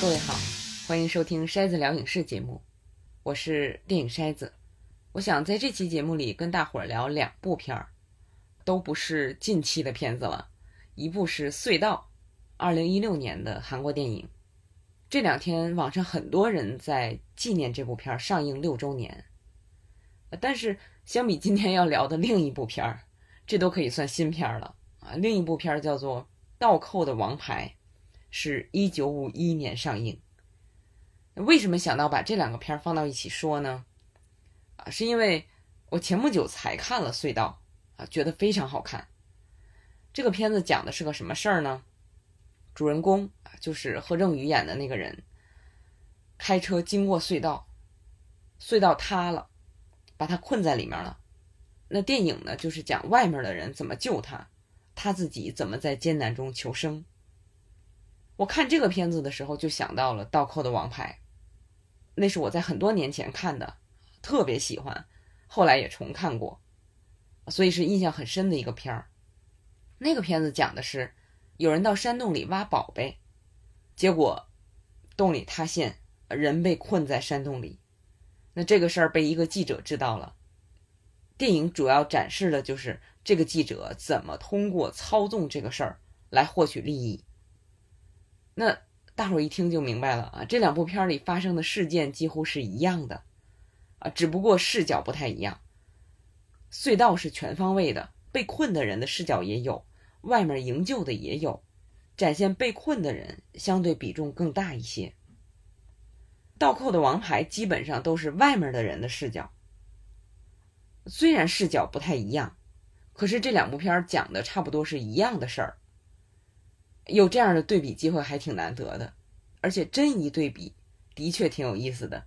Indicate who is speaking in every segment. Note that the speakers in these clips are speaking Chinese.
Speaker 1: 各位好，欢迎收听筛子聊影视节目，我是电影筛子。我想在这期节目里跟大伙儿聊两部片儿，都不是近期的片子了。一部是《隧道》，二零一六年的韩国电影。这两天网上很多人在纪念这部片儿上映六周年，但是相比今天要聊的另一部片儿，这都可以算新片儿了啊。另一部片儿叫做《倒扣的王牌》。是一九五一年上映。为什么想到把这两个片儿放到一起说呢？啊，是因为我前不久才看了《隧道》，啊，觉得非常好看。这个片子讲的是个什么事儿呢？主人公啊，就是贺正宇演的那个人，开车经过隧道，隧道塌了，把他困在里面了。那电影呢，就是讲外面的人怎么救他，他自己怎么在艰难中求生。我看这个片子的时候，就想到了《倒扣的王牌》，那是我在很多年前看的，特别喜欢，后来也重看过，所以是印象很深的一个片儿。那个片子讲的是，有人到山洞里挖宝贝，结果洞里塌陷，人被困在山洞里。那这个事儿被一个记者知道了。电影主要展示的就是这个记者怎么通过操纵这个事儿来获取利益。那大伙儿一听就明白了啊，这两部片里发生的事件几乎是一样的，啊，只不过视角不太一样。隧道是全方位的，被困的人的视角也有，外面营救的也有，展现被困的人相对比重更大一些。倒扣的王牌基本上都是外面的人的视角，虽然视角不太一样，可是这两部片讲的差不多是一样的事儿。有这样的对比机会还挺难得的，而且真一对比，的确挺有意思的。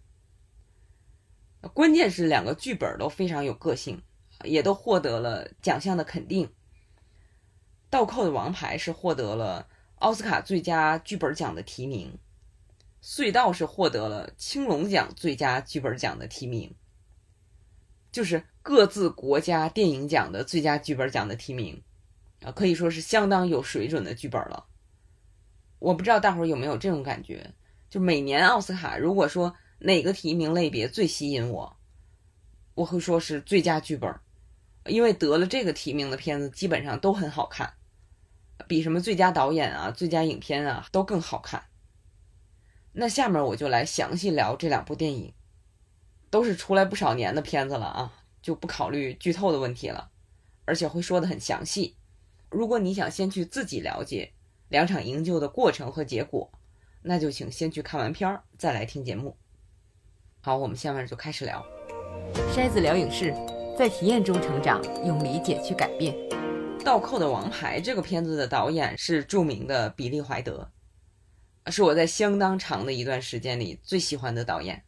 Speaker 1: 关键是两个剧本都非常有个性，也都获得了奖项的肯定。倒扣的王牌是获得了奥斯卡最佳剧本奖的提名，隧道是获得了青龙奖最佳剧本奖的提名，就是各自国家电影奖的最佳剧本奖的提名，啊，可以说是相当有水准的剧本了。我不知道大伙儿有没有这种感觉，就每年奥斯卡，如果说哪个提名类别最吸引我，我会说是最佳剧本，因为得了这个提名的片子基本上都很好看，比什么最佳导演啊、最佳影片啊都更好看。那下面我就来详细聊这两部电影，都是出来不少年的片子了啊，就不考虑剧透的问题了，而且会说的很详细。如果你想先去自己了解。两场营救的过程和结果，那就请先去看完片儿，再来听节目。好，我们下面就开始聊。筛子聊影视，在体验中成长，用理解去改变。《倒扣的王牌》这个片子的导演是著名的比利怀德，是我在相当长的一段时间里最喜欢的导演。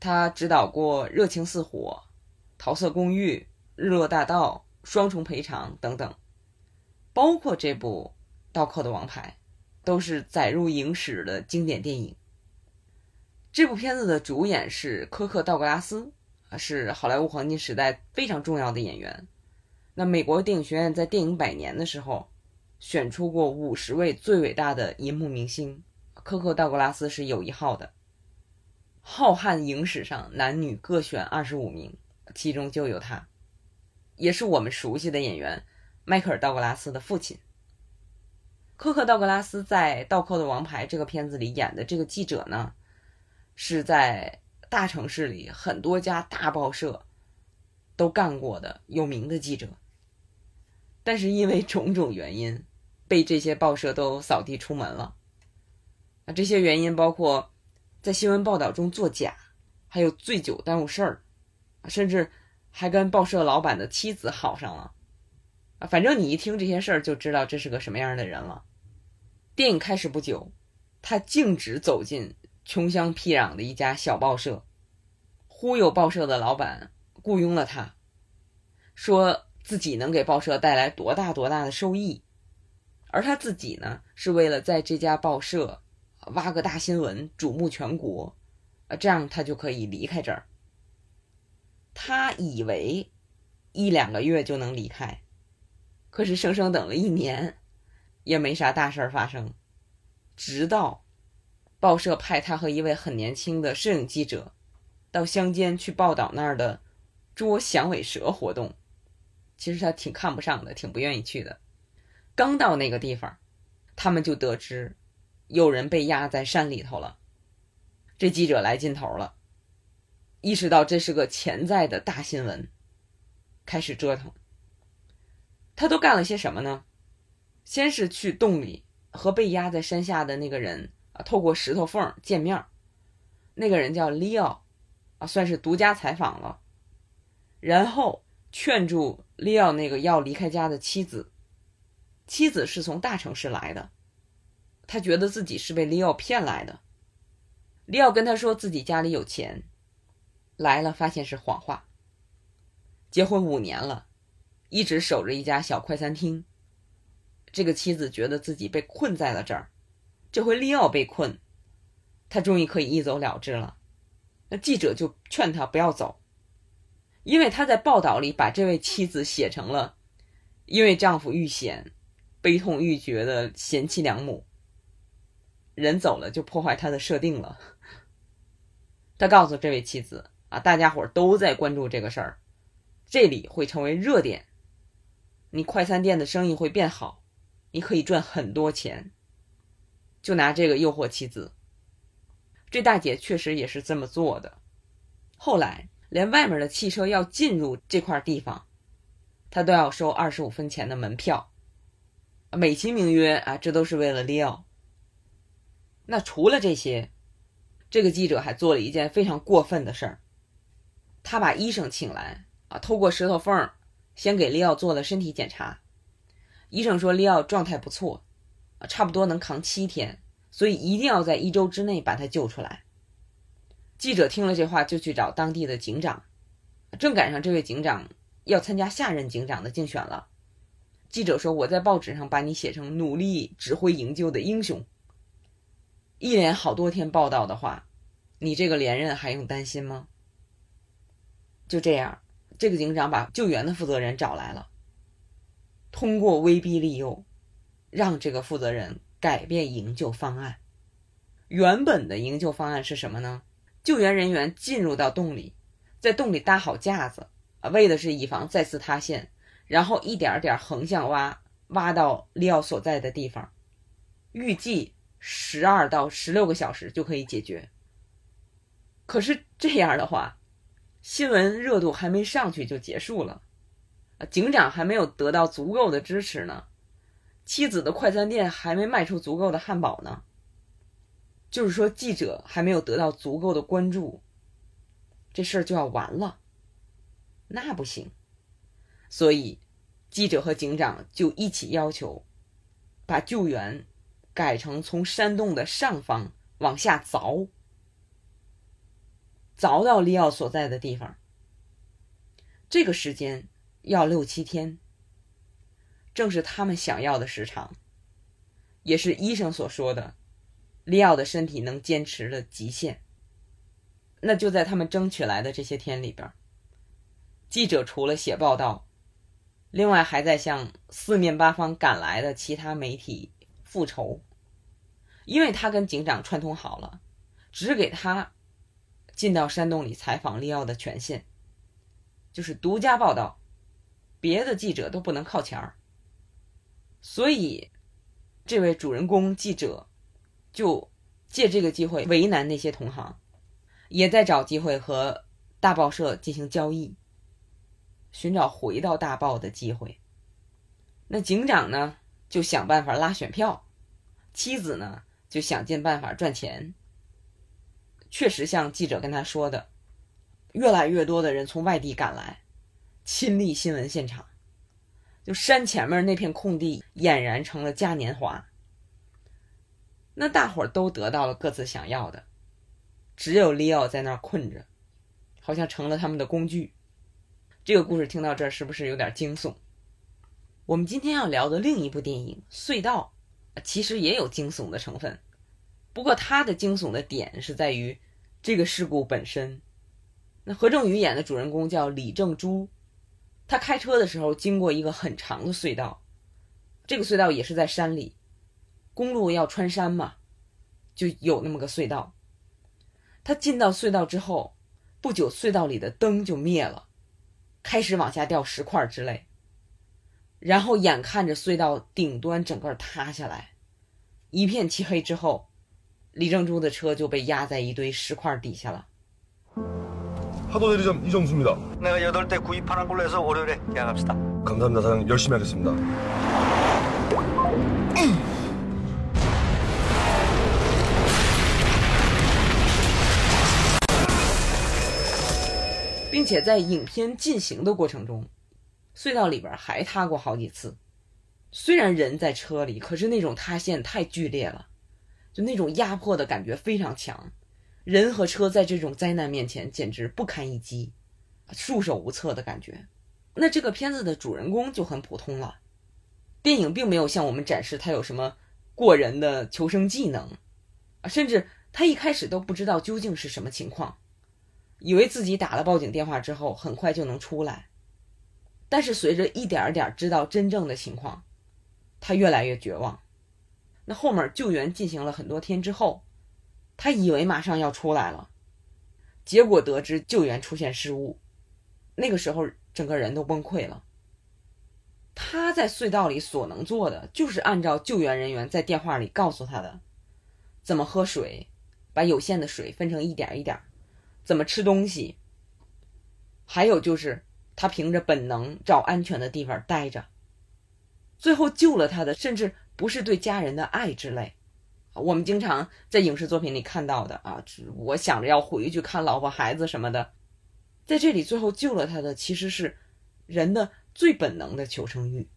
Speaker 1: 他指导过《热情似火》《桃色公寓》《日落大道》《双重赔偿》等等，包括这部。道克的王牌，都是载入影史的经典电影。这部片子的主演是科克·道格拉斯，是好莱坞黄金时代非常重要的演员。那美国电影学院在电影百年的时候，选出过五十位最伟大的银幕明星，科克·道格拉斯是有一号的。浩瀚影史上，男女各选二十五名，其中就有他，也是我们熟悉的演员迈克尔·道格拉斯的父亲。科克·道格拉斯在《倒扣的王牌》这个片子里演的这个记者呢，是在大城市里很多家大报社都干过的有名的记者，但是因为种种原因，被这些报社都扫地出门了。啊，这些原因包括在新闻报道中作假，还有醉酒耽误事儿，甚至还跟报社老板的妻子好上了。反正你一听这些事儿就知道这是个什么样的人了。电影开始不久，他径直走进穷乡僻壤的一家小报社，忽悠报社的老板雇佣了他，说自己能给报社带来多大多大的收益，而他自己呢，是为了在这家报社挖个大新闻，瞩目全国，啊，这样他就可以离开这儿。他以为一两个月就能离开。可是生生等了一年，也没啥大事儿发生，直到报社派他和一位很年轻的摄影记者到乡间去报道那儿的捉响尾蛇活动。其实他挺看不上的，挺不愿意去的。刚到那个地方，他们就得知有人被压在山里头了。这记者来劲头了，意识到这是个潜在的大新闻，开始折腾。他都干了些什么呢？先是去洞里和被压在山下的那个人啊，透过石头缝见面。那个人叫利奥，啊，算是独家采访了。然后劝住利奥那个要离开家的妻子。妻子是从大城市来的，他觉得自己是被利奥骗来的。利奥跟他说自己家里有钱，来了发现是谎话。结婚五年了，一直守着一家小快餐厅。这个妻子觉得自己被困在了这儿，这回利奥被困，他终于可以一走了之了。那记者就劝他不要走，因为他在报道里把这位妻子写成了因为丈夫遇险。悲痛欲绝的贤妻良母，人走了就破坏他的设定了。他告诉这位妻子啊，大家伙都在关注这个事儿，这里会成为热点，你快餐店的生意会变好，你可以赚很多钱。就拿这个诱惑妻子，这大姐确实也是这么做的。后来连外面的汽车要进入这块地方，他都要收二十五分钱的门票。美其名曰啊，这都是为了利奥。那除了这些，这个记者还做了一件非常过分的事儿。他把医生请来啊，透过石头缝先给利奥做了身体检查。医生说利奥状态不错，差不多能扛七天，所以一定要在一周之内把他救出来。记者听了这话，就去找当地的警长，正赶上这位警长要参加下任警长的竞选了。记者说：“我在报纸上把你写成努力指挥营救的英雄。一连好多天报道的话，你这个连任还用担心吗？”就这样，这个警长把救援的负责人找来了，通过威逼利诱，让这个负责人改变营救方案。原本的营救方案是什么呢？救援人员进入到洞里，在洞里搭好架子啊，为的是以防再次塌陷。然后一点点横向挖，挖到利奥所在的地方，预计十二到十六个小时就可以解决。可是这样的话，新闻热度还没上去就结束了，警长还没有得到足够的支持呢，妻子的快餐店还没卖出足够的汉堡呢，就是说记者还没有得到足够的关注，这事儿就要完了，那不行。所以，记者和警长就一起要求，把救援改成从山洞的上方往下凿，凿到利奥所在的地方。这个时间要六七天，正是他们想要的时长，也是医生所说的利奥的身体能坚持的极限。那就在他们争取来的这些天里边，记者除了写报道。另外，还在向四面八方赶来的其他媒体复仇，因为他跟警长串通好了，只给他进到山洞里采访利奥的权限，就是独家报道，别的记者都不能靠前儿。所以，这位主人公记者就借这个机会为难那些同行，也在找机会和大报社进行交易。寻找回到大报的机会。那警长呢，就想办法拉选票；妻子呢，就想尽办法赚钱。确实，像记者跟他说的，越来越多的人从外地赶来，亲历新闻现场。就山前面那片空地，俨然成了嘉年华。那大伙儿都得到了各自想要的，只有利奥在那儿困着，好像成了他们的工具。这个故事听到这儿是不是有点惊悚？我们今天要聊的另一部电影《隧道》，其实也有惊悚的成分，不过它的惊悚的点是在于这个事故本身。那何正宇演的主人公叫李正珠，他开车的时候经过一个很长的隧道，这个隧道也是在山里，公路要穿山嘛，就有那么个隧道。他进到隧道之后，不久隧道里的灯就灭了，开始往下掉石块之类。然后眼看着隧道顶端整个塌下来，一片漆黑之后，李正珠的车就被压在一堆石块底下了。
Speaker 2: 하도대리점 이정수입니다.
Speaker 3: 내가 여덟 대 구입하는 걸로 해서 월요일에 계약합시다.
Speaker 2: 감사합니다, 사장님. 열심히 하겠습니다.
Speaker 1: 并且在影片进行的过程中，隧道里边还塌过好几次。虽然人在车里，可是那种塌陷太剧烈了， 就那种压迫的感觉非常强。人和车在这种灾难面前简直不堪一击，束手无策的感觉。那这个片子的主人公就很普通了，电影并没有向我们展示他有什么过人的求生技能，啊，甚至他一开始都不知道究竟是什么情况。以为自己打了报警电话之后很快就能出来，但是随着一点点知道真正的情况，他越来越绝望。那后面救援进行了很多天之后，他以为马上要出来了，结果得知救援出现失误，那个时候整个人都崩溃了。他在隧道里所能做的就是按照救援人员在电话里告诉他的，怎么喝水，把有限的水分成一点一点。怎么吃东西？还有就是，他凭着本能找安全的地方待着。最后救了他的，甚至不是对家人的爱之类。我们经常在影视作品里看到的啊，我想着要回去看老婆孩子什么的。在这里，最后救了他的，其实是人的最本能的求生欲。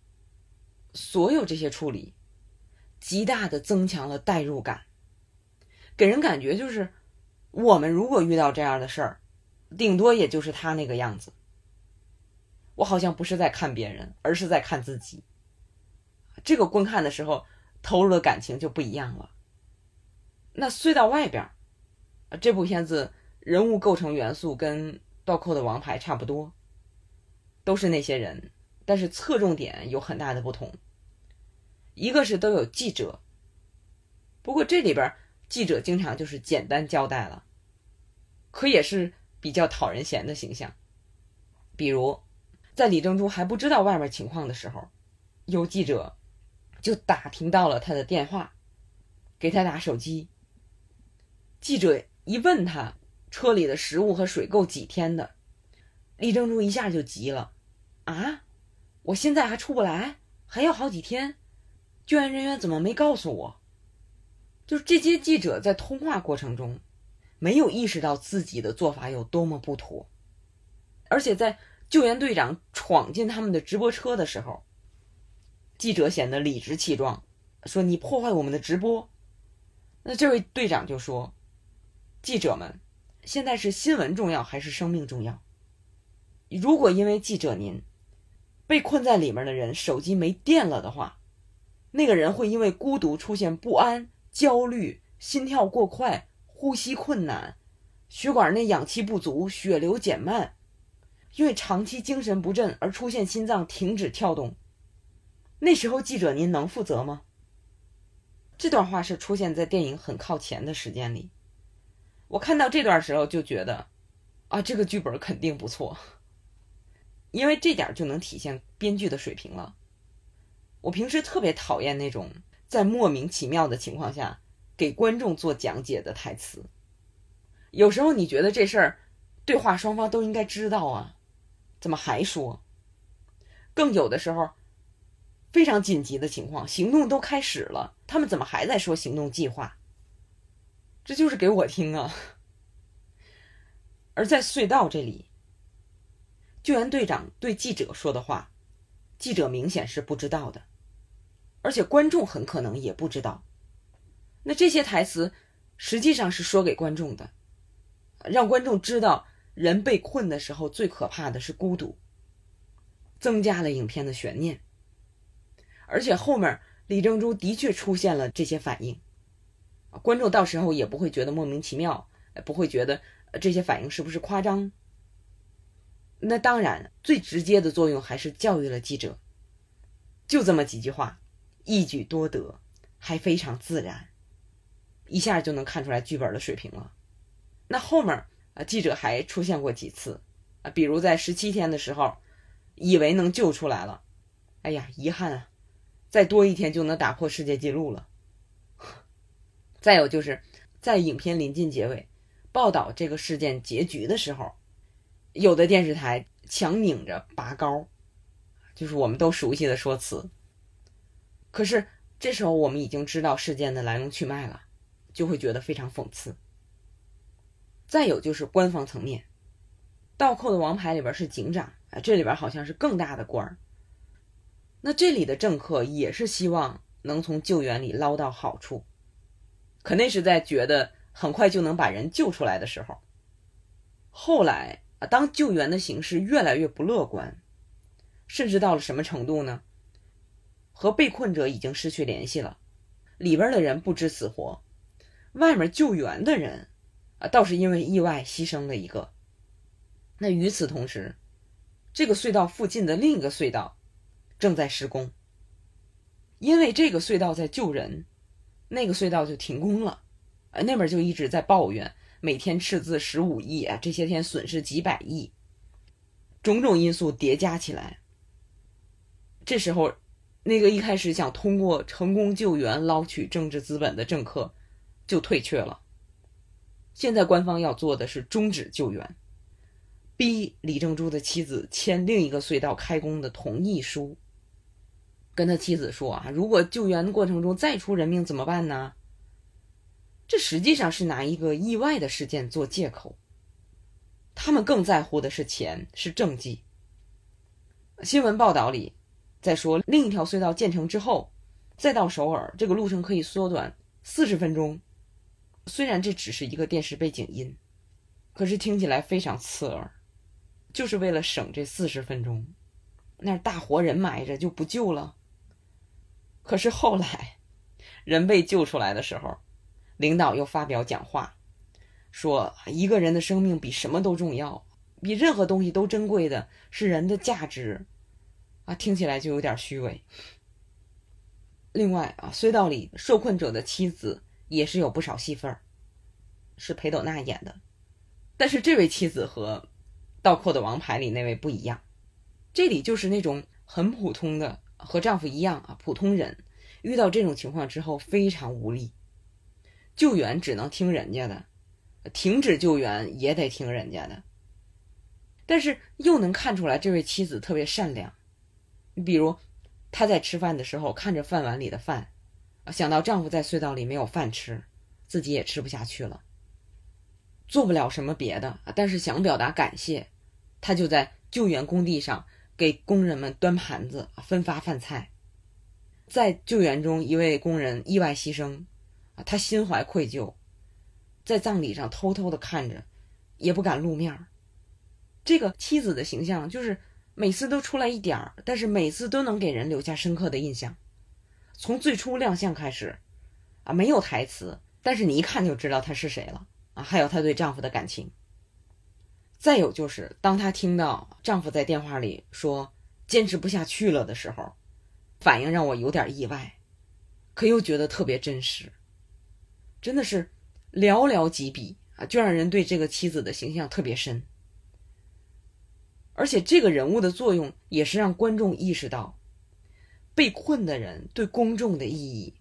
Speaker 1: 所有这些处理，极大的增强了代入感，给人感觉就是。我们如果遇到这样的事儿，顶多也就是他那个样子。我好像不是在看别人，而是在看自己。这个观看的时候投入的感情就不一样了。那隧道外边，这部片子人物构成元素跟《倒扣的王牌》差不多，都是那些人，但是侧重点有很大的不同。一个是都有记者，不过这里边。记者经常就是简单交代了，可也是比较讨人嫌的形象。比如，在李正珠还不知道外面情况的时候，有记者就打听到了他的电话，给他打手机。记者一问他车里的食物和水够几天的，李正珠一下就急了：“啊，我现在还出不来，还要好几天，救援人员怎么没告诉我？”就是这些记者在通话过程中，没有意识到自己的做法有多么不妥，而且在救援队长闯进他们的直播车的时候，记者显得理直气壮，说：“你破坏我们的直播。”那这位队长就说：“记者们，现在是新闻重要还是生命重要？如果因为记者您被困在里面的人手机没电了的话，那个人会因为孤独出现不安。”焦虑、心跳过快、呼吸困难、血管内氧气不足、血流减慢，因为长期精神不振而出现心脏停止跳动。那时候，记者您能负责吗？这段话是出现在电影很靠前的时间里。我看到这段时候就觉得，啊，这个剧本肯定不错，因为这点就能体现编剧的水平了。我平时特别讨厌那种。在莫名其妙的情况下给观众做讲解的台词，有时候你觉得这事儿对话双方都应该知道啊，怎么还说？更有的时候，非常紧急的情况，行动都开始了，他们怎么还在说行动计划？这就是给我听啊！而在隧道这里，救援队长对记者说的话，记者明显是不知道的。而且观众很可能也不知道，那这些台词实际上是说给观众的，让观众知道人被困的时候最可怕的是孤独，增加了影片的悬念。而且后面李正珠的确出现了这些反应，观众到时候也不会觉得莫名其妙，不会觉得这些反应是不是夸张。那当然，最直接的作用还是教育了记者，就这么几句话。一举多得，还非常自然。一下就能看出来剧本的水平了。那后面啊，记者还出现过几次啊，比如在十七天的时候，以为能救出来了，哎呀，遗憾啊，再多一天就能打破世界纪录了。再有就是在影片临近结尾，报道这个事件结局的时候，有的电视台强拧着拔高，就是我们都熟悉的说辞。可是这时候我们已经知道事件的来龙去脉了，就会觉得非常讽刺。再有就是官方层面，《倒扣的王牌》里边是警长，这里边好像是更大的官儿。那这里的政客也是希望能从救援里捞到好处，可那是在觉得很快就能把人救出来的时候。后来啊，当救援的形势越来越不乐观，甚至到了什么程度呢？和被困者已经失去联系了，里边的人不知死活，外面救援的人。啊，倒是因为意外牺牲了一个。那与此同时，这个隧道附近的另一个隧道正在施工，因为这个隧道在救人，那个隧道就停工了。呃，那边就一直在抱怨，每天赤字十五亿啊，这些天损失几百亿，种种因素叠加起来。这时候，那个一开始想通过成功救援捞取政治资本的政客就退却了。现在官方要做的是终止救援，逼李正珠的妻子签另一个隧道开工的同意书。跟他妻子说啊，如果救援过程中再出人命怎么办呢？这实际上是拿一个意外的事件做借口。他们更在乎的是钱，是政绩。新闻报道里在说，另一条隧道建成之后，再到首尔，这个路程可以缩短四十分钟。虽然这只是一个电视背景音，可是听起来非常刺耳，就是为了省这四十分钟，那大活人埋着就不救了。可是后来，人被救出来的时候，领导又发表讲话，说一个人的生命比什么都重要，比任何东西都珍贵的是人的价值，啊，听起来就有点虚伪。另外啊，隧道里受困者的妻子。也是有不少戏份儿，是裴斗娜演的，但是这位妻子和《倒扣的王牌》里那位不一样，这里就是那种很普通的，和丈夫一样啊，普通人遇到这种情况之后非常无力，救援只能听人家的，停止救援也得听人家的，但是又能看出来这位妻子特别善良，你比如她在吃饭的时候看着饭碗里的饭。想到丈夫在隧道里没有饭吃，自己也吃不下去了，做不了什么别的，但是想表达感谢，她就在救援工地上给工人们端盘子、分发饭菜。在救援中，一位工人意外牺牲，啊，她心怀愧疚，在葬礼上偷偷的看着，也不敢露面。这个妻子的形象就是每次都出来一点儿，但是每次都能给人留下深刻的印象。从最初亮相开始，啊，没有台词，但是你一看就知道她是谁了啊！还有她对丈夫的感情。再有就是，当她听到丈夫在电话里说坚持不下去了的时候，反应让我有点意外，可又觉得特别真实。真的是寥寥几笔啊，就让人对这个妻子的形象特别深。而且这个人物的作用也是让观众意识到。被困的人对公众的意义，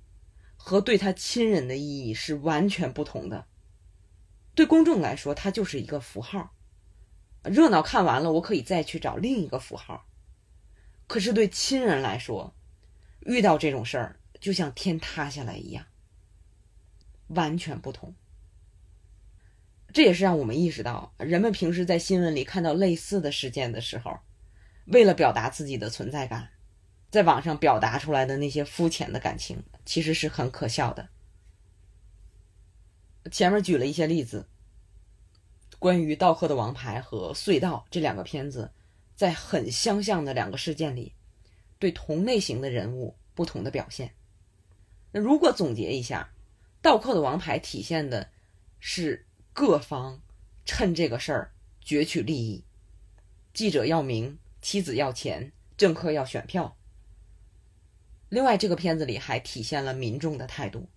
Speaker 1: 和对他亲人的意义是完全不同的。对公众来说，他就是一个符号，热闹看完了，我可以再去找另一个符号。可是对亲人来说，遇到这种事儿就像天塌下来一样，完全不同。这也是让我们意识到，人们平时在新闻里看到类似的事件的时候，为了表达自己的存在感。在网上表达出来的那些肤浅的感情，其实是很可笑的。前面举了一些例子，关于《盗客的王牌》和《隧道》这两个片子，在很相像的两个事件里，对同类型的人物不同的表现。那如果总结一下，《盗客的王牌》体现的是各方趁这个事儿攫取利益，记者要名，妻子要钱，政客要选票。另外，这个片子里还体现了民众的态度。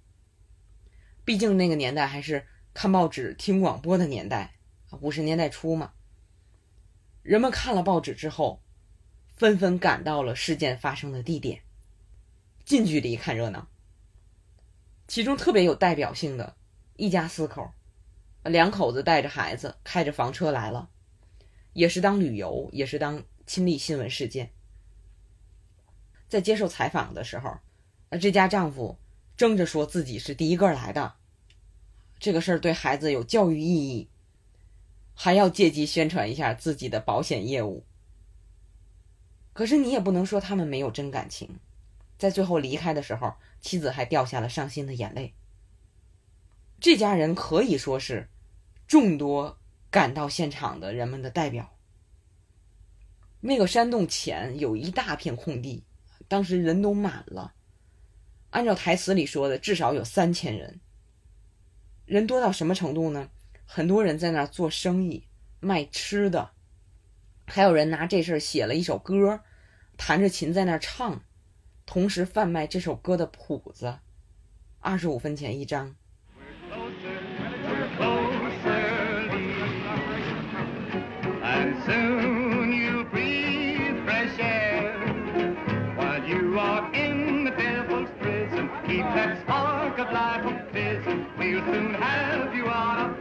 Speaker 1: 毕竟那个年代还是看报纸、听广播的年代，五十年代初嘛。人们看了报纸之后，纷纷赶到了事件发生的地点，近距离看热闹。其中特别有代表性的，一家四口，两口子带着孩子，开着房车来了，也是当旅游，也是当亲历新闻事件。在接受采访的时候，这家丈夫争着说自己是第一个来的，这个事儿对孩子有教育意义。还要借机宣传一下自己的保险业务，可是你也不能说他们没有真感情，在最后离开的时候，妻子还掉下了伤心的眼泪。这家人可以说是众多赶到现场的人们的代表。那个山洞前有一大片空地，当时人都满了，按照台词里说的，至少有三千人。人多到什么程度呢？很多人在那儿做生意，卖吃的，还有人拿这事儿写了一首歌，弹着琴在那儿唱，同时贩卖这首歌的谱子，二十五分钱一张。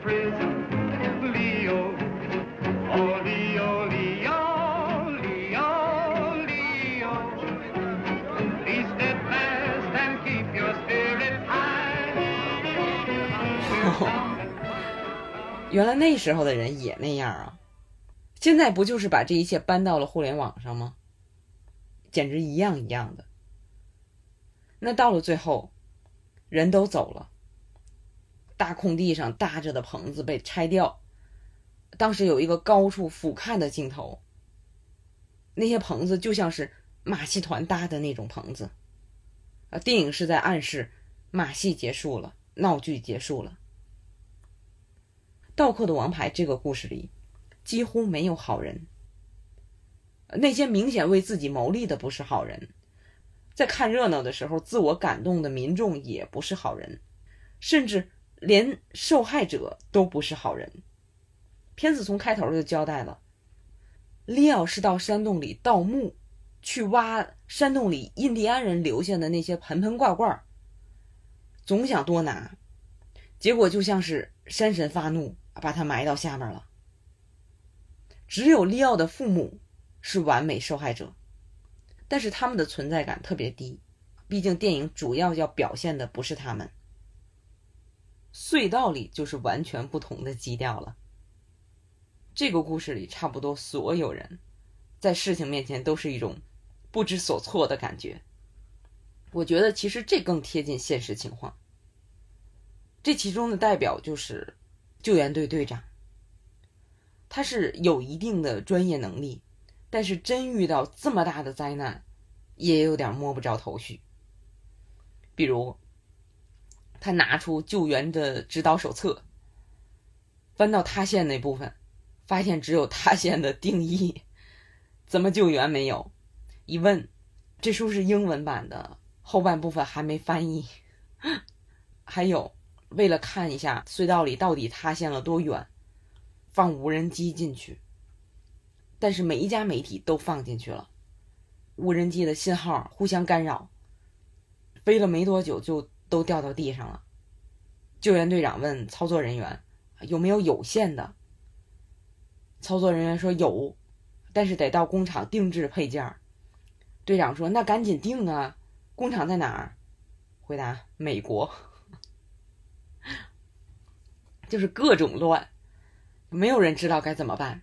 Speaker 1: 原来那时候的人也那样啊！现在不就是把这一切搬到了互联网上吗？简直一样一样的。那到了最后，人都走了，大空地上搭着的棚子被拆掉。当时有一个高处俯瞰的镜头，那些棚子就像是马戏团搭的那种棚子。啊，电影是在暗示马戏结束了，闹剧结束了。盗寇的王牌这个故事里，几乎没有好人。那些明显为自己谋利的不是好人，在看热闹的时候自我感动的民众也不是好人，甚至连受害者都不是好人。片子从开头就交代了，利奥是到山洞里盗墓，去挖山洞里印第安人留下的那些盆盆罐罐，总想多拿，结果就像是山神发怒。把他埋到下面了。只有利奥的父母是完美受害者，但是他们的存在感特别低，毕竟电影主要要表现的不是他们。隧道里就是完全不同的基调了。这个故事里，差不多所有人在事情面前都是一种不知所措的感觉。我觉得其实这更贴近现实情况。这其中的代表就是。救援队队长，他是有一定的专业能力，但是真遇到这么大的灾难，也有点摸不着头绪。比如，他拿出救援的指导手册，翻到塌陷那部分，发现只有塌陷的定义，怎么救援没有？一问，这书是英文版的，后半部分还没翻译。还有。为了看一下隧道里到底塌陷了多远，放无人机进去。但是每一家媒体都放进去了，无人机的信号互相干扰，飞了没多久就都掉到地上了。救援队长问操作人员有没有有线的，操作人员说有，但是得到工厂定制配件。队长说那赶紧定啊，工厂在哪儿？回答美国。就是各种乱，没有人知道该怎么办。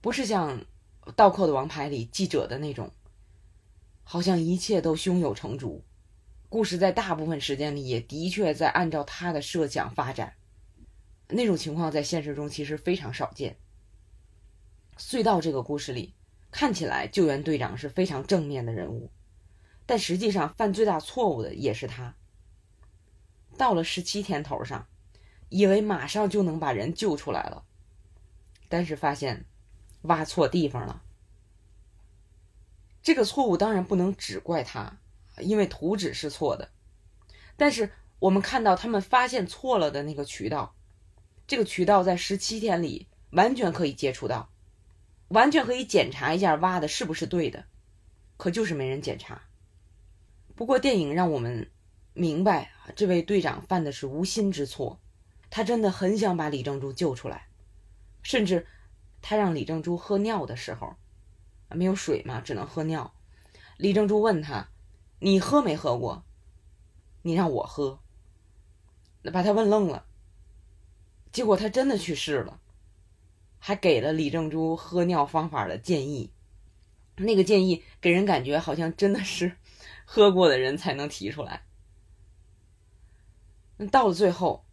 Speaker 1: 不是像《倒扣的王牌》里记者的那种，好像一切都胸有成竹，故事在大部分时间里也的确在按照他的设想发展。那种情况在现实中其实非常少见。隧道这个故事里，看起来救援队长是非常正面的人物，但实际上犯最大错误的也是他。到了十七天头上。以为马上就能把人救出来了，但是发现挖错地方了。这个错误当然不能只怪他，因为图纸是错的。但是我们看到他们发现错了的那个渠道，这个渠道在十七天里完全可以接触到，完全可以检查一下挖的是不是对的，可就是没人检查。不过电影让我们明白，这位队长犯的是无心之错，他真的很想把李正珠救出来，甚至他让李正珠喝尿的时候，没有水嘛，只能喝尿。李正珠问他：“你喝没喝过？你让我喝。”把他问愣了。结果他真的去试了，还给了李正珠喝尿方法的建议。那个建议给人感觉好像真的是 喝过的人才能提出来。那到了最后，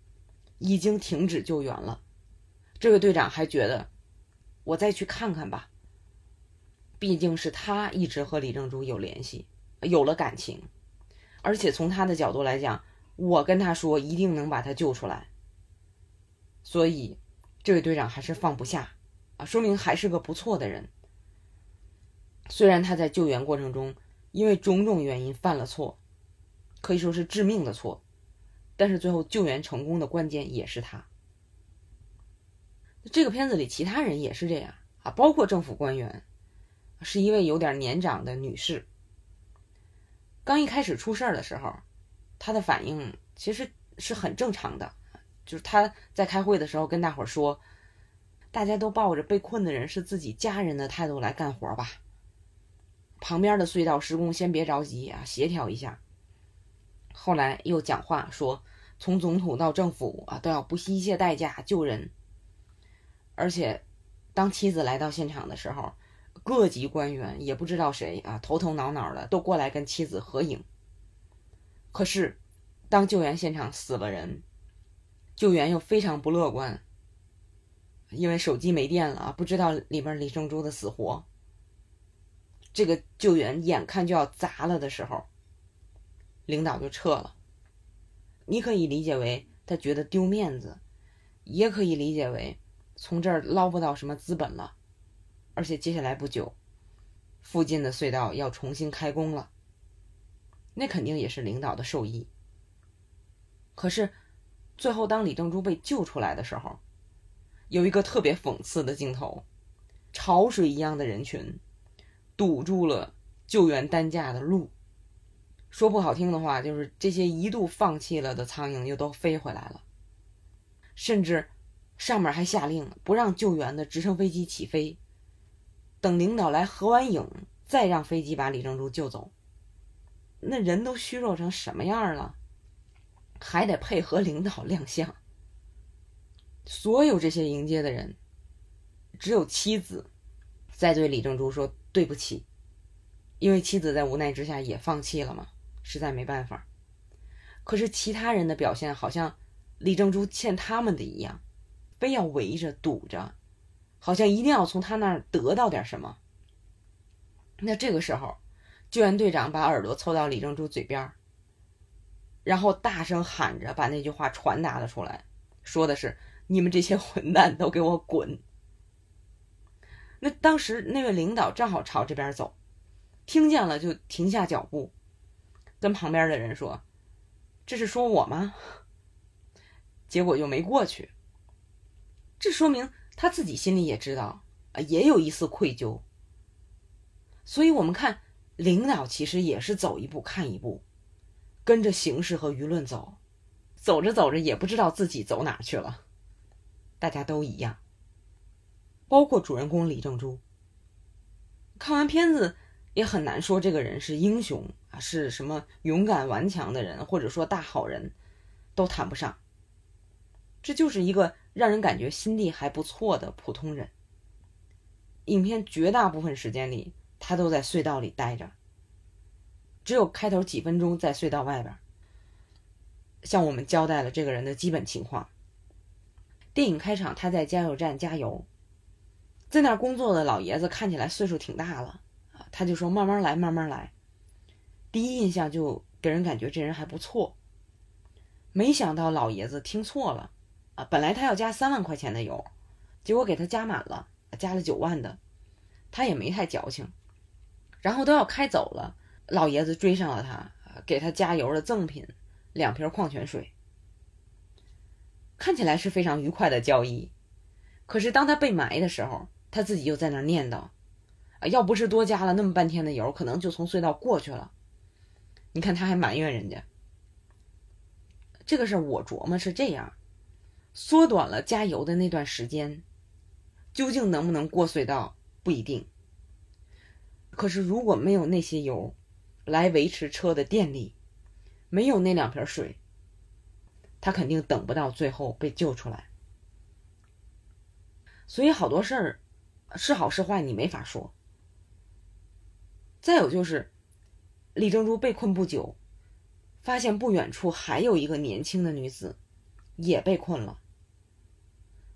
Speaker 1: 已经停止救援了。这位队长还觉得，我再去看看吧。毕竟是他一直和李正珠有联系，有了感情，而且从他的角度来讲。我跟他说一定能把他救出来，所以这位队长还是放不下啊，说明还是个不错的人。虽然他在救援过程中因为种种原因犯了错，可以说是致命的错，但是最后救援成功的关键也是他。这个片子里其他人也是这样啊，包括政府官员，是一位有点年长的女士。刚一开始出事儿的时候。他的反应其实是很正常的，就是他在开会的时候跟大伙儿说：“大家都抱着被困的人是自己家人的态度来干活吧。旁边的隧道施工先别着急啊，协调一下。”后来又讲话说：“从总统到政府啊，都要不惜一切代价救人。”而且，当妻子来到现场的时候，各级官员也不知道谁啊，头头脑脑的都过来跟妻子合影。可是，当救援现场死了人，救援又非常不乐观，因为手机没电了，不知道里边李正珠的死活。这个救援眼看就要砸了的时候，领导就撤了。你可以理解为他觉得丢面子，也可以理解为从这儿捞不到什么资本了，而且接下来不久，附近的隧道要重新开工了。那肯定也是领导的授意。可是，最后当李正珠被救出来的时候，有一个特别讽刺的镜头：潮水一样的人群堵住了救援担架的路。说不好听的话，就是这些一度放弃了的苍蝇又都飞回来了。甚至上面还下令不让救援的直升飞机起飞，等领导来合完影，再让飞机把李正珠救走。那人都虚弱成什么样了，还得配合领导亮相。所有这些迎接的人，只有妻子在对李正珠说对不起，因为妻子在无奈之下也放弃了嘛，实在没办法。可是其他人的表现好像李正珠欠他们的一样，非要围着堵着，好像一定要从他那儿得到点什么。那这个时候。救援队长把耳朵凑到李正珠嘴边然后大声喊着把那句话传达了出来，说的是：“你们这些混蛋都给我滚！”那当时那位领导正好朝这边走，听见了就停下脚步，跟旁边的人说：“这是说我吗？”结果就没过去。这说明他自己心里也知道啊，也有一丝愧疚。所以我们看。领导其实也是走一步看一步，跟着形势和舆论走，走着走着也不知道自己走哪去了。大家都一样，包括主人公李正珠。看完片子也很难说这个人是英雄啊，是什么勇敢顽强的人，或者说大好人，都谈不上。这就是一个让人感觉心地还不错的普通人。影片绝大部分时间里。他都在隧道里待着，只有开头几分钟在隧道外边，向我们交代了这个人的基本情况。电影开场，他在加油站加油，在那儿工作的老爷子看起来岁数挺大了，他就说：“慢慢来，慢慢来。”第一印象就给人感觉这人还不错。没想到老爷子听错了啊，本来他要加三万块钱的油，结果给他加满了，加了九万的，他也没太矫情。然后都要开走了，老爷子追上了他，给他加油的赠品，两瓶矿泉水，看起来是非常愉快的交易。可是当他被埋的时候，他自己又在那念叨：“啊，要不是多加了那么半天的油，可能就从隧道过去了。”你看他还埋怨人家。这个事儿我琢磨是这样，缩短了加油的那段时间，究竟能不能过隧道不一定。可是如果没有那些油来维持车的电力，没有那两瓶水，他肯定等不到最后被救出来。所以好多事儿是好是坏你没法说。再有就是李正珠被困不久。发现不远处还有一个年轻的女子，也被困了。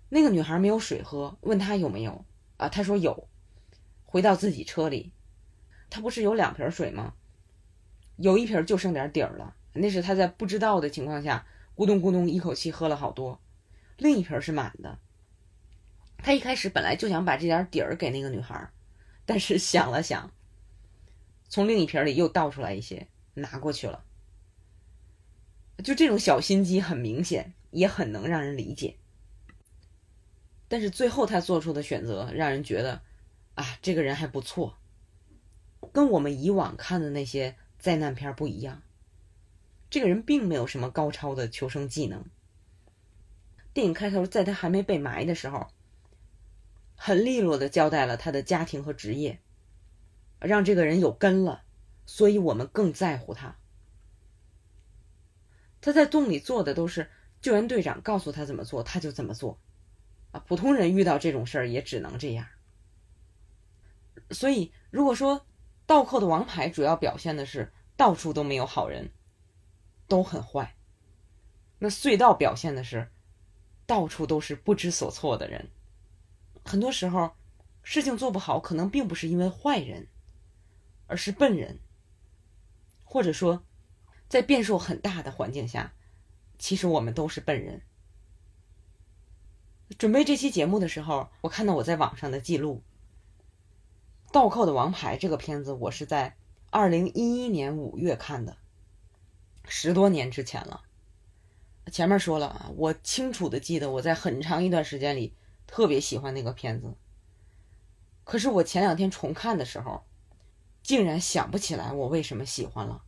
Speaker 1: 那个女孩没有水喝，问她有没有啊？她说有。回到自己车里，她不是有两瓶水吗？有一瓶就剩点底儿了，那是她在不知道的情况下咕咚咕咚一口气喝了好多。另一瓶是满的。他一开始本来就想把这点底儿给那个女孩，但是想了想，从另一瓶里又倒出来一些，拿过去了。就这种小心机很明显，也很能让人理解。但是最后他做出的选择，让人觉得，啊，这个人还不错，跟我们以往看的那些灾难片不一样。这个人并没有什么高超的求生技能。电影开头，在他还没被埋的时候，很利落的交代了他的家庭和职业，让这个人有根了，所以我们更在乎他。他在洞里做的都是救援队长告诉他怎么做，他就怎么做，啊，普通人遇到这种事儿也只能这样。所以，如果说《倒扣的王牌》主要表现的是到处都没有好人，都很坏，那隧道表现的是到处都是不知所措的人。很多时候，事情做不好，可能并不是因为坏人，而是笨人，或者说。在变数很大的环境下，其实我们都是笨人。准备这期节目的时候，我看到我在网上的记录，《倒扣的王牌》这个片子，我是在二零一一年五月看的，十多年之前了。前面说了啊，我清楚的记得我在很长一段时间里特别喜欢那个片子，可是我前两天重看的时候，竟然想不起来我为什么喜欢了。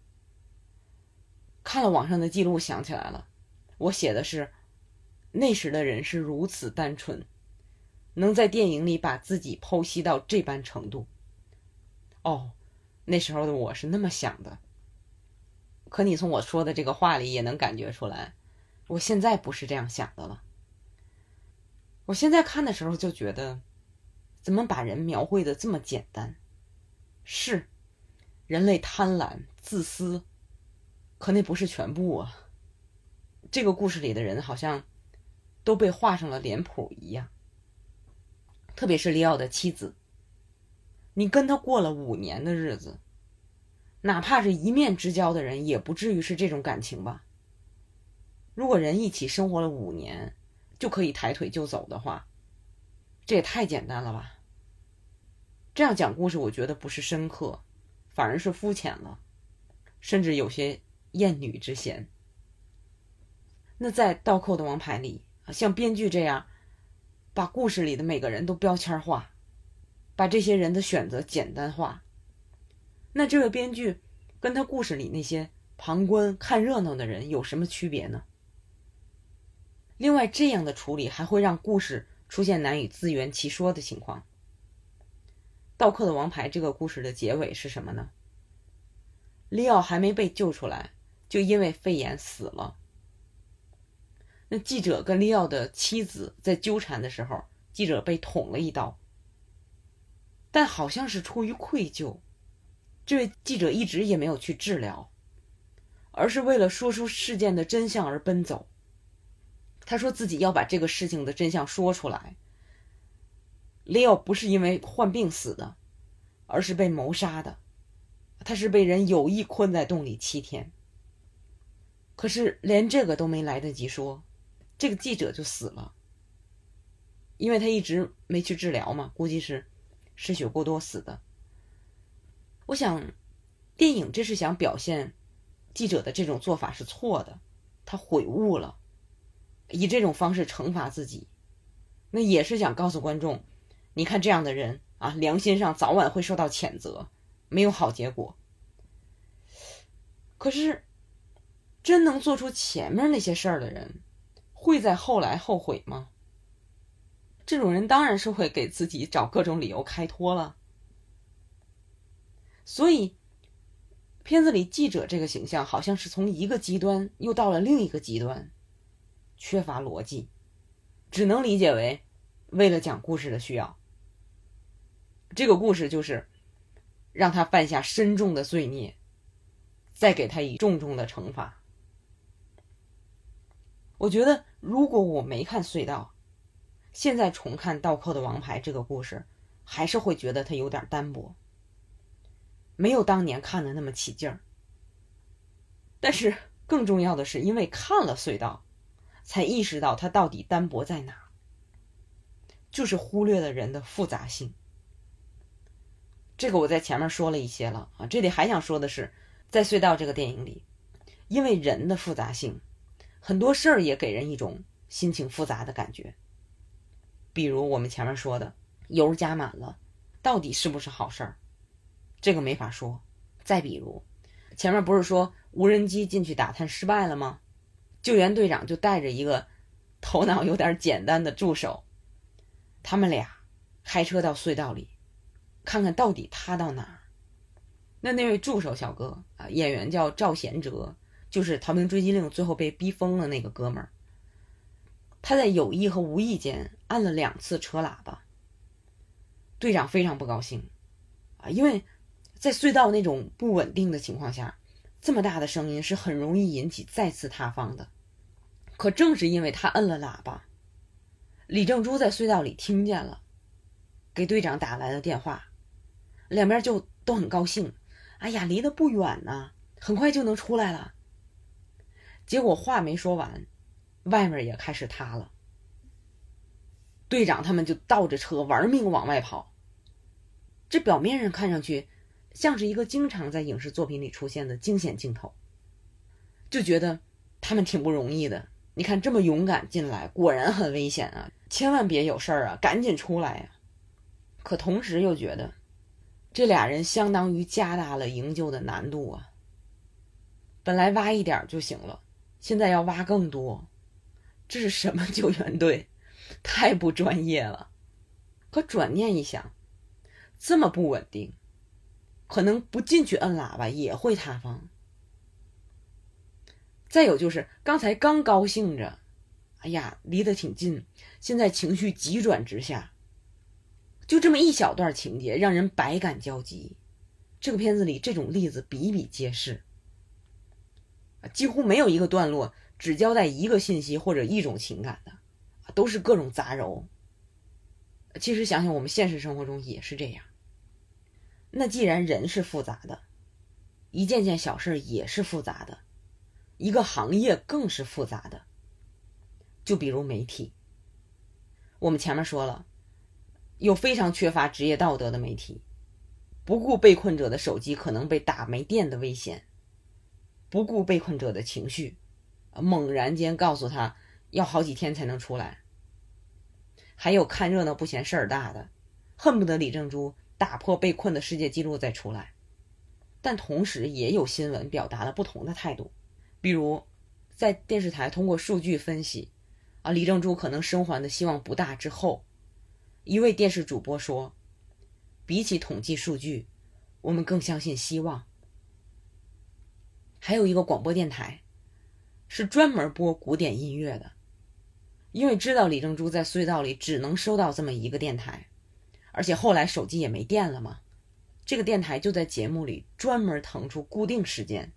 Speaker 1: 看了网上的记录，想起来了，我写的是，那时的人是如此单纯，能在电影里把自己剖析到这般程度。哦，那时候的我是那么想的。可你从我说的这个话里也能感觉出来，我现在不是这样想的了。我现在看的时候就觉得，怎么把人描绘的这么简单？是，人类贪婪、自私。可那不是全部啊！这个故事里的人好像都被画上了脸谱一样。特别是利奥的妻子，你跟他过了五年的日子，哪怕是一面之交的人，也不至于是这种感情吧？如果人一起生活了五年就可以抬腿就走的话，这也太简单了吧？这样讲故事，我觉得不是深刻，反而是肤浅了，甚至有些。艳女之嫌。那在《倒扣的王牌》里，像编剧这样，把故事里的每个人都标签化，把这些人的选择简单化。那这个编剧跟他故事里那些旁观看热闹的人有什么区别呢？另外，这样的处理还会让故事出现难以自圆其说的情况。《倒扣的王牌》这个故事的结尾是什么呢？利奥还没被救出来。就因为肺炎死了。那记者跟利奥的妻子在纠缠的时候，记者被捅了一刀，但好像是出于愧疚，这位记者一直也没有去治疗，而是为了说出事件的真相而奔走。他说自己要把这个事情的真相说出来。利奥不是因为患病死的，而是被谋杀的，他是被人有意困在洞里七天。可是连这个都没来得及说，这个记者就死了，因为他一直没去治疗嘛，估计是失血过多死的。我想，电影这是想表现记者的这种做法是错的，他悔悟了，以这种方式惩罚自己，那也是想告诉观众，你看这样的人啊，良心上早晚会受到谴责，没有好结果。可是，真能做出前面那些事儿的人，会在后来后悔吗？这种人当然是会给自己找各种理由开脱了。所以，片子里记者这个形象好像是从一个极端又到了另一个极端，缺乏逻辑，只能理解为为了讲故事的需要。这个故事就是让他犯下深重的罪孽。再给他以重重的惩罚。我觉得，如果我没看隧道，现在重看《倒扣的王牌》这个故事，还是会觉得它有点单薄，没有当年看的那么起劲儿。但是更重要的是，因为看了隧道，才意识到它到底单薄在哪，就是忽略了人的复杂性。这个我在前面说了一些了啊，这里还想说的是。在隧道这个电影里，因为人的复杂性，很多事儿也给人一种心情复杂的感觉。比如我们前面说的，油加满了，到底是不是好事儿？这个没法说。再比如，前面不是说无人机进去打探失败了吗？救援队长就带着一个头脑有点简单的助手，他们俩开车到隧道里，看看到底塌到哪儿。那那位助手小哥啊，演员叫赵贤哲，就是《逃兵追击令》最后被逼疯了那个哥们儿。他在有意和无意间按了两次车喇叭。队长非常不高兴啊，因为在隧道那种不稳定的情况下，这么大的声音是很容易引起再次塌方的。可正是因为他摁了喇叭，李正珠在隧道里听见了，给队长打来了电话，两边就都很高兴。哎呀，离得不远呢，很快就能出来了。结果话没说完，外面也开始塌了。队长他们就倒着车玩命往外跑。这表面上看上去像是一个经常在影视作品里出现的惊险镜头，就觉得他们挺不容易的。你看这么勇敢进来，果然很危险啊！千万别有事儿啊，赶紧出来呀！可同时又觉得。这俩人相当于加大了营救的难度啊！本来挖一点就行了，现在要挖更多，这是什么救援队？太不专业了！可转念一想，这么不稳定，可能不进去摁喇叭也会塌方。再有就是刚才刚高兴着，哎呀，离得挺近，现在情绪急转直下。就这么一小段情节，让人百感交集。这个片子里这种例子比比皆是，几乎没有一个段落只交代一个信息或者一种情感的，都是各种杂糅。其实想想，我们现实生活中也是这样。那既然人是复杂的，一件件小事也是复杂的，一个行业更是复杂的。就比如媒体，我们前面说了。有非常缺乏职业道德的媒体，不顾被困者的手机可能被打没电的危险，不顾被困者的情绪，猛然间告诉他要好几天才能出来。还有看热闹不嫌事儿大的，恨不得李正珠打破被困的世界纪录再出来。但同时也有新闻表达了不同的态度，比如在电视台通过数据分析，啊，李正珠可能生还的希望不大之后。一位电视主播说：“比起统计数据，我们更相信希望。”还有一个广播电台，是专门播古典音乐的，因为知道李正珠在隧道里只能收到这么一个电台，而且后来手机也没电了嘛，这个电台就在节目里专门腾出固定时间，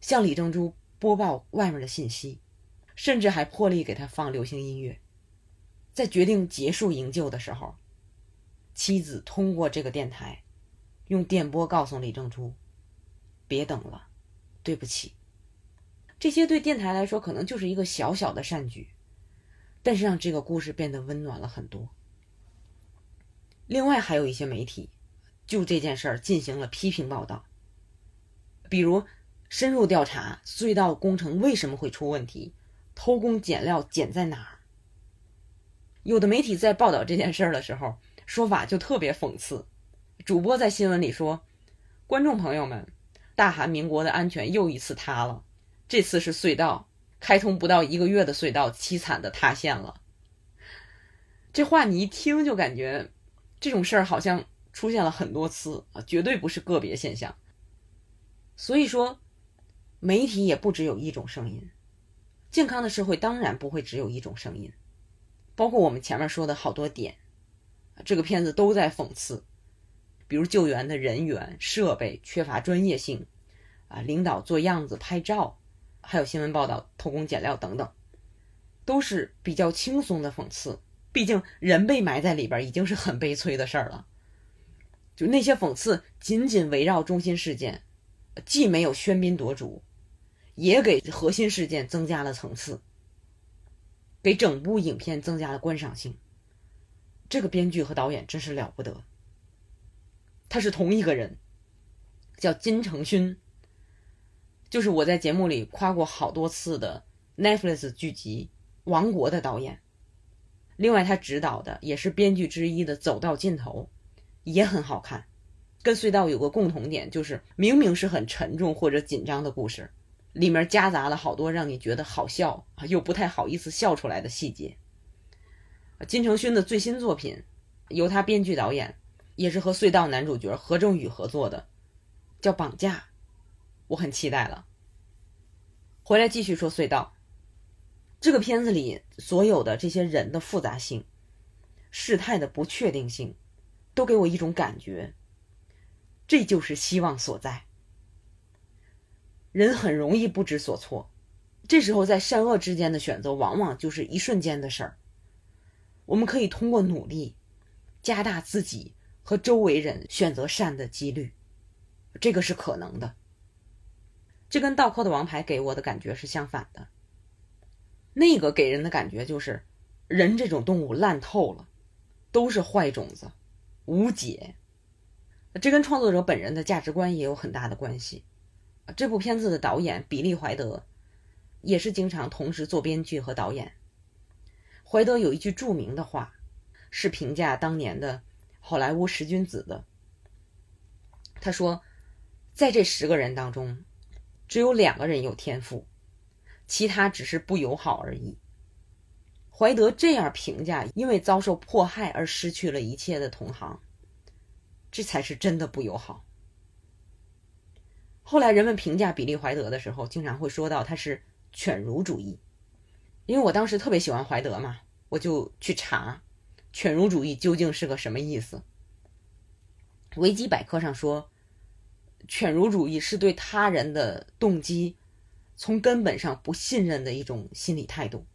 Speaker 1: 向李正珠播报外面的信息，甚至还破例给他放流行音乐。在决定结束营救的时候，妻子通过这个电台，用电波告诉李正珠：“别等了，对不起。”这些对电台来说可能就是一个小小的善举，但是让这个故事变得温暖了很多。另外，还有一些媒体就这件事儿进行了批评报道，比如《深入调查隧道工程为什么会出问题，偷工减料减在哪儿。有的媒体在报道这件事儿的时候，说法就特别讽刺。主播在新闻里说：“观众朋友们，大韩民国的安全又一次塌了，这次是隧道开通不到一个月的隧道凄惨的塌陷了。”这话你一听就感觉，这种事儿好像出现了很多次啊，绝对不是个别现象。所以说，媒体也不只有一种声音，健康的社会当然不会只有一种声音。包括我们前面说的好多点，这个片子都在讽刺，比如救援的人员、设备缺乏专业性，啊，领导做样子拍照，还有新闻报道偷工减料等等，都是比较轻松的讽刺。毕竟人被埋在里边已经是很悲催的事儿了，就那些讽刺仅仅围绕中心事件，既没有喧宾夺主，也给核心事件增加了层次。给整部影片增加了观赏性。这个编剧和导演真是了不得。他是同一个人，叫金承勋，就是我在节目里夸过好多次的 Netflix 剧集《王国》的导演。另外，他执导的也是编剧之一的《走到尽头》，也很好看。跟隧道有个共同点，就是明明是很沉重或者紧张的故事。里面夹杂了好多让你觉得好笑又不太好意思笑出来的细节。金承勋的最新作品，由他编剧导演，也是和隧道男主角何正宇合作的，叫《绑架》，我很期待了。回来继续说隧道，这个片子里所有的这些人的复杂性、事态的不确定性，都给我一种感觉，这就是希望所在。人很容易不知所措，这时候在善恶之间的选择，往往就是一瞬间的事儿。我们可以通过努力，加大自己和周围人选择善的几率，这个是可能的。这跟《倒扣的王牌》给我的感觉是相反的，那个给人的感觉就是人这种动物烂透了，都是坏种子，无解。这跟创作者本人的价值观也有很大的关系。这部片子的导演比利·怀德，也是经常同时做编剧和导演。怀德有一句著名的话，是评价当年的好莱坞十君子的。他说：“在这十个人当中，只有两个人有天赋，其他只是不友好而已。”怀德这样评价因为遭受迫害而失去了一切的同行，这才是真的不友好。后来人们评价比利·怀德的时候，经常会说到他是犬儒主义。因为我当时特别喜欢怀德嘛，我就去查犬儒主义究竟是个什么意思。维基百科上说，犬儒主义是对他人的动机从根本上不信任的一种心理态度。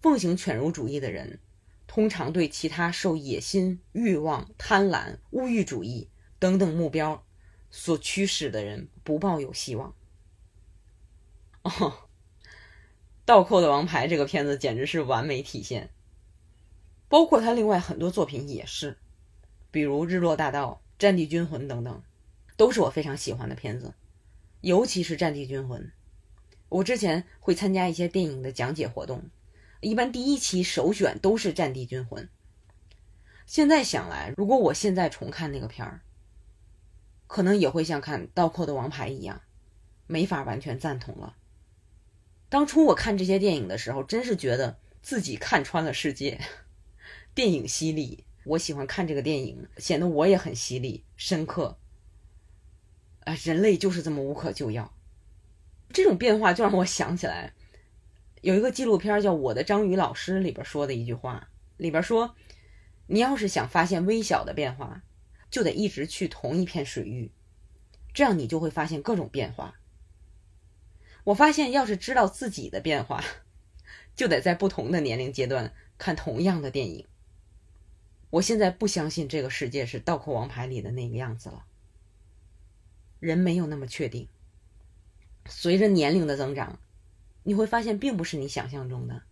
Speaker 1: 奉行犬儒主义的人，通常对其他受野心、欲望、贪婪、物欲主义等等目标。所驱使的人不抱有希望。哦，倒扣的王牌这个片子简直是完美体现，包括他另外很多作品也是，比如《日落大道》《战地军魂》等等，都是我非常喜欢的片子，尤其是《战地军魂》。我之前会参加一些电影的讲解活动，一般第一期首选都是《战地军魂》。现在想来，如果我现在重看那个片儿，可能也会像看《倒扣的王牌》一样，没法完全赞同了。当初我看这些电影的时候，真是觉得自己看穿了世界。电影犀利，我喜欢看这个电影，显得我也很犀利、深刻。啊，人类就是这么无可救药。这种变化就让我想起来，有一个纪录片叫《我的章鱼老师》里边说的一句话，里边说：“你要是想发现微小的变化。”就得一直去同一片水域，这样你就会发现各种变化。我发现，要是知道自己的变化，就得在不同的年龄阶段看同样的电影。我现在不相信这个世界是《倒扣王牌》里的那个样子了。人没有那么确定。随着年龄的增长，你会发现并不是你想象中的。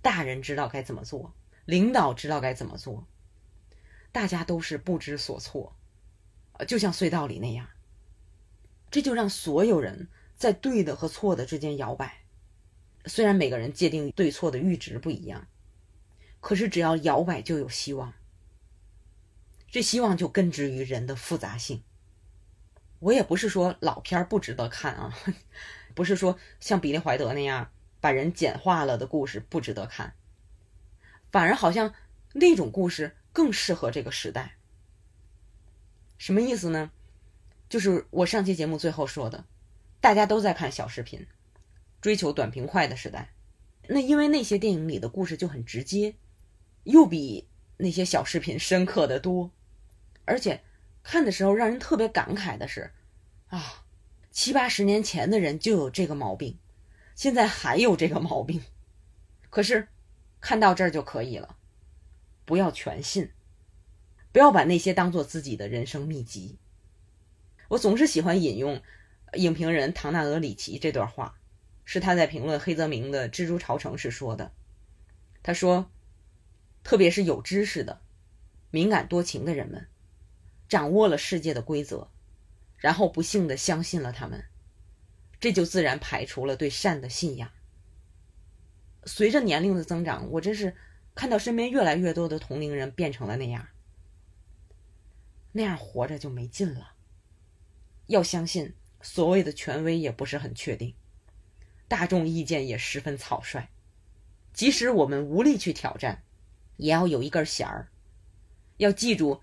Speaker 1: 大人知道该怎么做，领导知道该怎么做。大家都是不知所措，就像隧道里那样。这就让所有人在对的和错的之间摇摆。虽然每个人界定对错的阈值不一样，可是只要摇摆就有希望。这希望就根植于人的复杂性。我也不是说老片儿不值得看啊，不是说像比利怀德那样把人简化了的故事不值得看，反而好像那种故事更适合这个时代。什么意思呢？就是我上期节目最后说的，大家都在看小视频，追求短平快的时代。那因为那些电影里的故事就很直接，又比那些小视频深刻的多，而且看的时候让人特别感慨的是，啊，七八十年前的人就有这个毛病，现在还有这个毛病。可是看到这儿就可以了，不要全信，不要把那些当做自己的人生秘籍。我总是喜欢引用影评人唐纳德·里奇这段话，是他在评论黑泽明的《蜘蛛巢城》时说的。他说：“特别是有知识的、敏感多情的人们，掌握了世界的规则，然后不幸的相信了他们，这就自然排除了对善的信仰。随着年龄的增长，我真是看到身边越来越多的同龄人变成了那样，那样活着就没劲了。”要相信，所谓的权威也不是很确定，大众意见也十分草率。即使我们无力去挑战，也要有一根弦儿。要记住，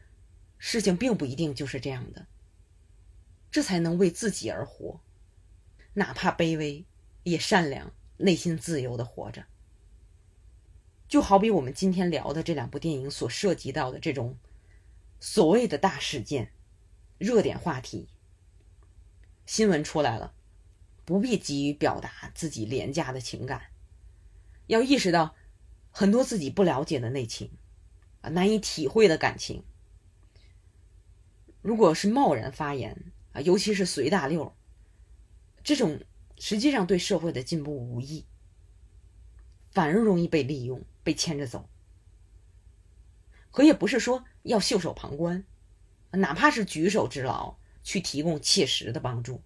Speaker 1: 事情并不一定就是这样的，这才能为自己而活，哪怕卑微，也善良，内心自由的活着。就好比我们今天聊的这两部电影所涉及到的这种所谓的大事件、热点话题。新闻出来了，不必急于表达自己廉价的情感，要意识到很多自己不了解的内情，啊，难以体会的感情。如果是贸然发言啊，尤其是随大溜儿，这种实际上对社会的进步无益，反而容易被利用、被牵着走。可也不是说要袖手旁观，哪怕是举手之劳。去提供切实的帮助，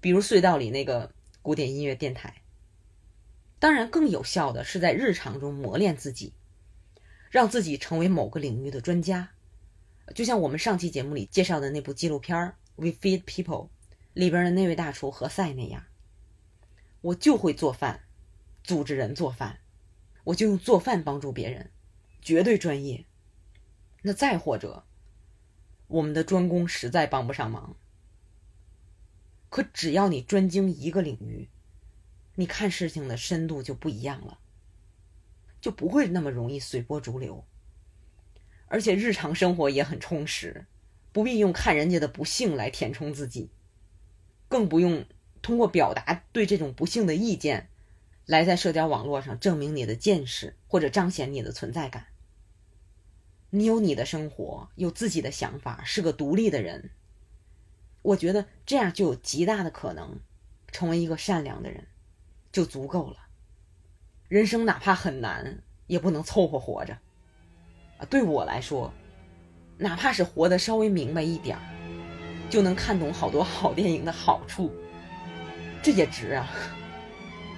Speaker 1: 比如隧道里那个古典音乐电台。当然，更有效的是在日常中磨练自己，让自己成为某个领域的专家。就像我们上期节目里介绍的那部纪录片《We Feed People》里边的那位大厨何塞那样，我就会做饭，组织人做饭，我就用做饭帮助别人，绝对专业。那再或者。我们的专攻实在帮不上忙，可只要你专精一个领域，你看事情的深度就不一样了，就不会那么容易随波逐流，而且日常生活也很充实，不必用看人家的不幸来填充自己，更不用通过表达对这种不幸的意见，来在社交网络上证明你的见识或者彰显你的存在感。你有你的生活，有自己的想法，是个独立的人。我觉得这样就有极大的可能成为一个善良的人，就足够了。人生哪怕很难，也不能凑合活着。啊，对我来说，哪怕是活得稍微明白一点儿，就能看懂好多好电影的好处，这也值啊！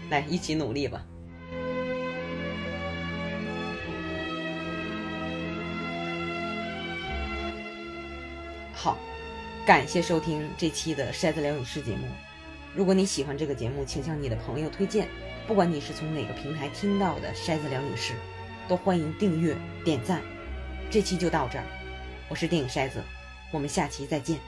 Speaker 1: 来，一起努力吧。好，感谢收听这期的筛子聊影视节目。如果你喜欢这个节目，请向你的朋友推荐。不管你是从哪个平台听到的，筛子聊影视都欢迎订阅点赞。这期就到这儿，我是电影筛子，我们下期再见。